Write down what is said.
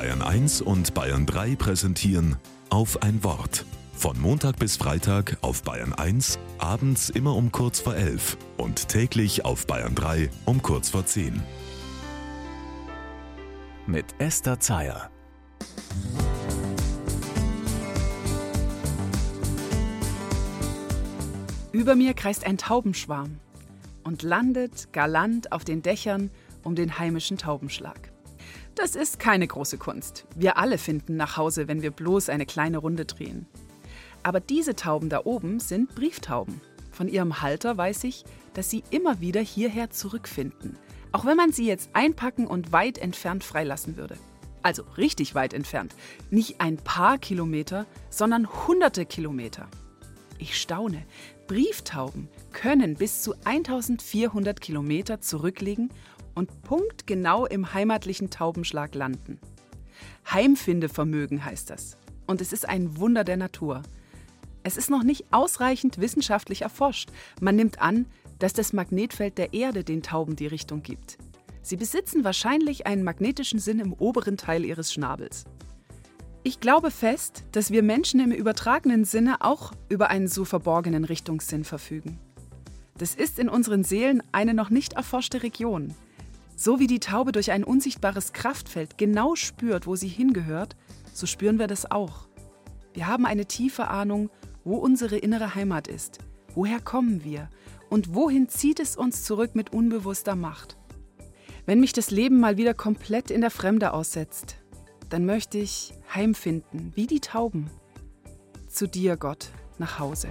Bayern 1 und Bayern 3 präsentieren auf ein Wort. Von Montag bis Freitag auf Bayern 1, abends immer um kurz vor 11 und täglich auf Bayern 3 um kurz vor 10. Mit Esther Zeyer. Über mir kreist ein Taubenschwarm und landet galant auf den Dächern um den heimischen Taubenschlag. Das ist keine große Kunst. Wir alle finden nach Hause, wenn wir bloß eine kleine Runde drehen. Aber diese Tauben da oben sind Brieftauben. Von ihrem Halter weiß ich, dass sie immer wieder hierher zurückfinden, auch wenn man sie jetzt einpacken und weit entfernt freilassen würde. Also richtig weit entfernt. Nicht ein paar Kilometer, sondern hunderte Kilometer. Ich staune. Brieftauben können bis zu 1400 Kilometer zurücklegen und punktgenau im heimatlichen Taubenschlag landen. Heimfindevermögen heißt das. Und es ist ein Wunder der Natur. Es ist noch nicht ausreichend wissenschaftlich erforscht. Man nimmt an, dass das Magnetfeld der Erde den Tauben die Richtung gibt. Sie besitzen wahrscheinlich einen magnetischen Sinn im oberen Teil ihres Schnabels. Ich glaube fest, dass wir Menschen im übertragenen Sinne auch über einen so verborgenen Richtungssinn verfügen. Das ist in unseren Seelen eine noch nicht erforschte Region. So wie die Taube durch ein unsichtbares Kraftfeld genau spürt, wo sie hingehört, so spüren wir das auch. Wir haben eine tiefe Ahnung, wo unsere innere Heimat ist, woher kommen wir und wohin zieht es uns zurück mit unbewusster Macht. Wenn mich das Leben mal wieder komplett in der Fremde aussetzt, dann möchte ich heimfinden, wie die Tauben. Zu dir, Gott, nach Hause.